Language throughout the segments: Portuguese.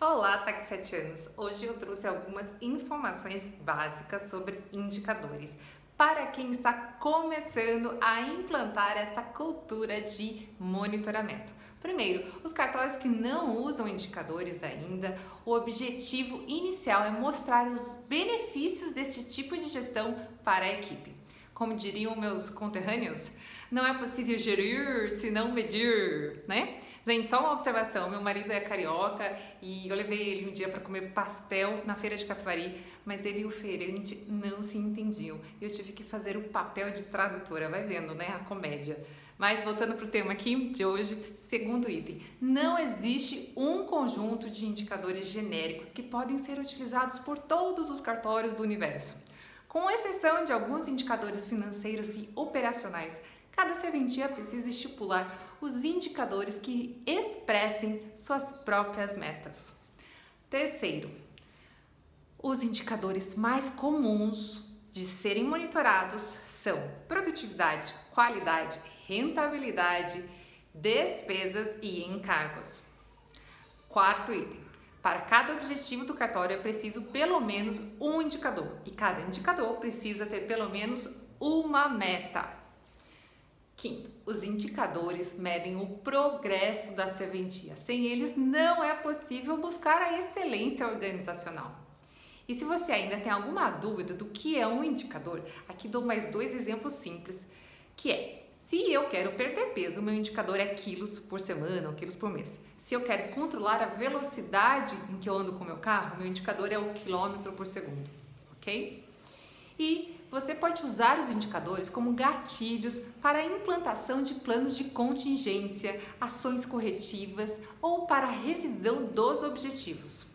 Olá, taxetianos! Hoje eu trouxe algumas informações básicas sobre indicadores para quem está começando a implantar essa cultura de monitoramento. Primeiro, os cartórios que não usam indicadores ainda, o objetivo inicial é mostrar os benefícios desse tipo de gestão para a equipe. Como diriam meus conterrâneos, não é possível gerir se não medir, né? Gente, só uma observação: meu marido é carioca e eu levei ele um dia para comer pastel na feira de Capivari, mas ele e o feirante não se entendiam. Eu tive que fazer o papel de tradutora, vai vendo, né? A comédia. Mas voltando para o tema aqui de hoje, segundo item, não existe um conjunto de indicadores genéricos que podem ser utilizados por todos os cartórios do universo. Com exceção de alguns indicadores financeiros e operacionais, cada serventia precisa estipular os indicadores que expressem suas próprias metas. Terceiro, os indicadores mais comuns de serem monitorados são produtividade, qualidade, rentabilidade, despesas e encargos. Quarto item, para cada objetivo do cartório é preciso pelo menos um indicador e cada indicador precisa ter pelo menos uma meta. Quinto, os indicadores medem o progresso da serventia. Sem eles, não é possível buscar a excelência organizacional. E se você ainda tem alguma dúvida do que é um indicador, aqui dou mais dois exemplos simples, que é se eu quero perder peso, meu indicador é quilos por semana ou quilos por mês. Se eu quero controlar a velocidade em que eu ando com o meu carro, meu indicador é o quilômetro por segundo, ok? E você pode usar os indicadores como gatilhos para a implantação de planos de contingência, ações corretivas ou para a revisão dos objetivos.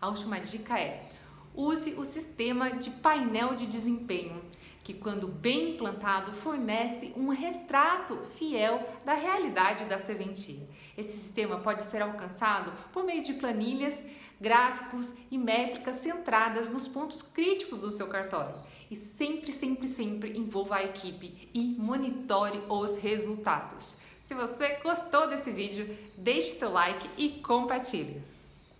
A última dica é: use o sistema de painel de desempenho que, quando bem implantado, fornece um retrato fiel da realidade da serventia. Esse sistema pode ser alcançado por meio de planilhas, gráficos e métricas centradas nos pontos críticos do seu cartório. E sempre, sempre, sempre envolva a equipe e monitore os resultados. Se você gostou desse vídeo, deixe seu like e compartilhe.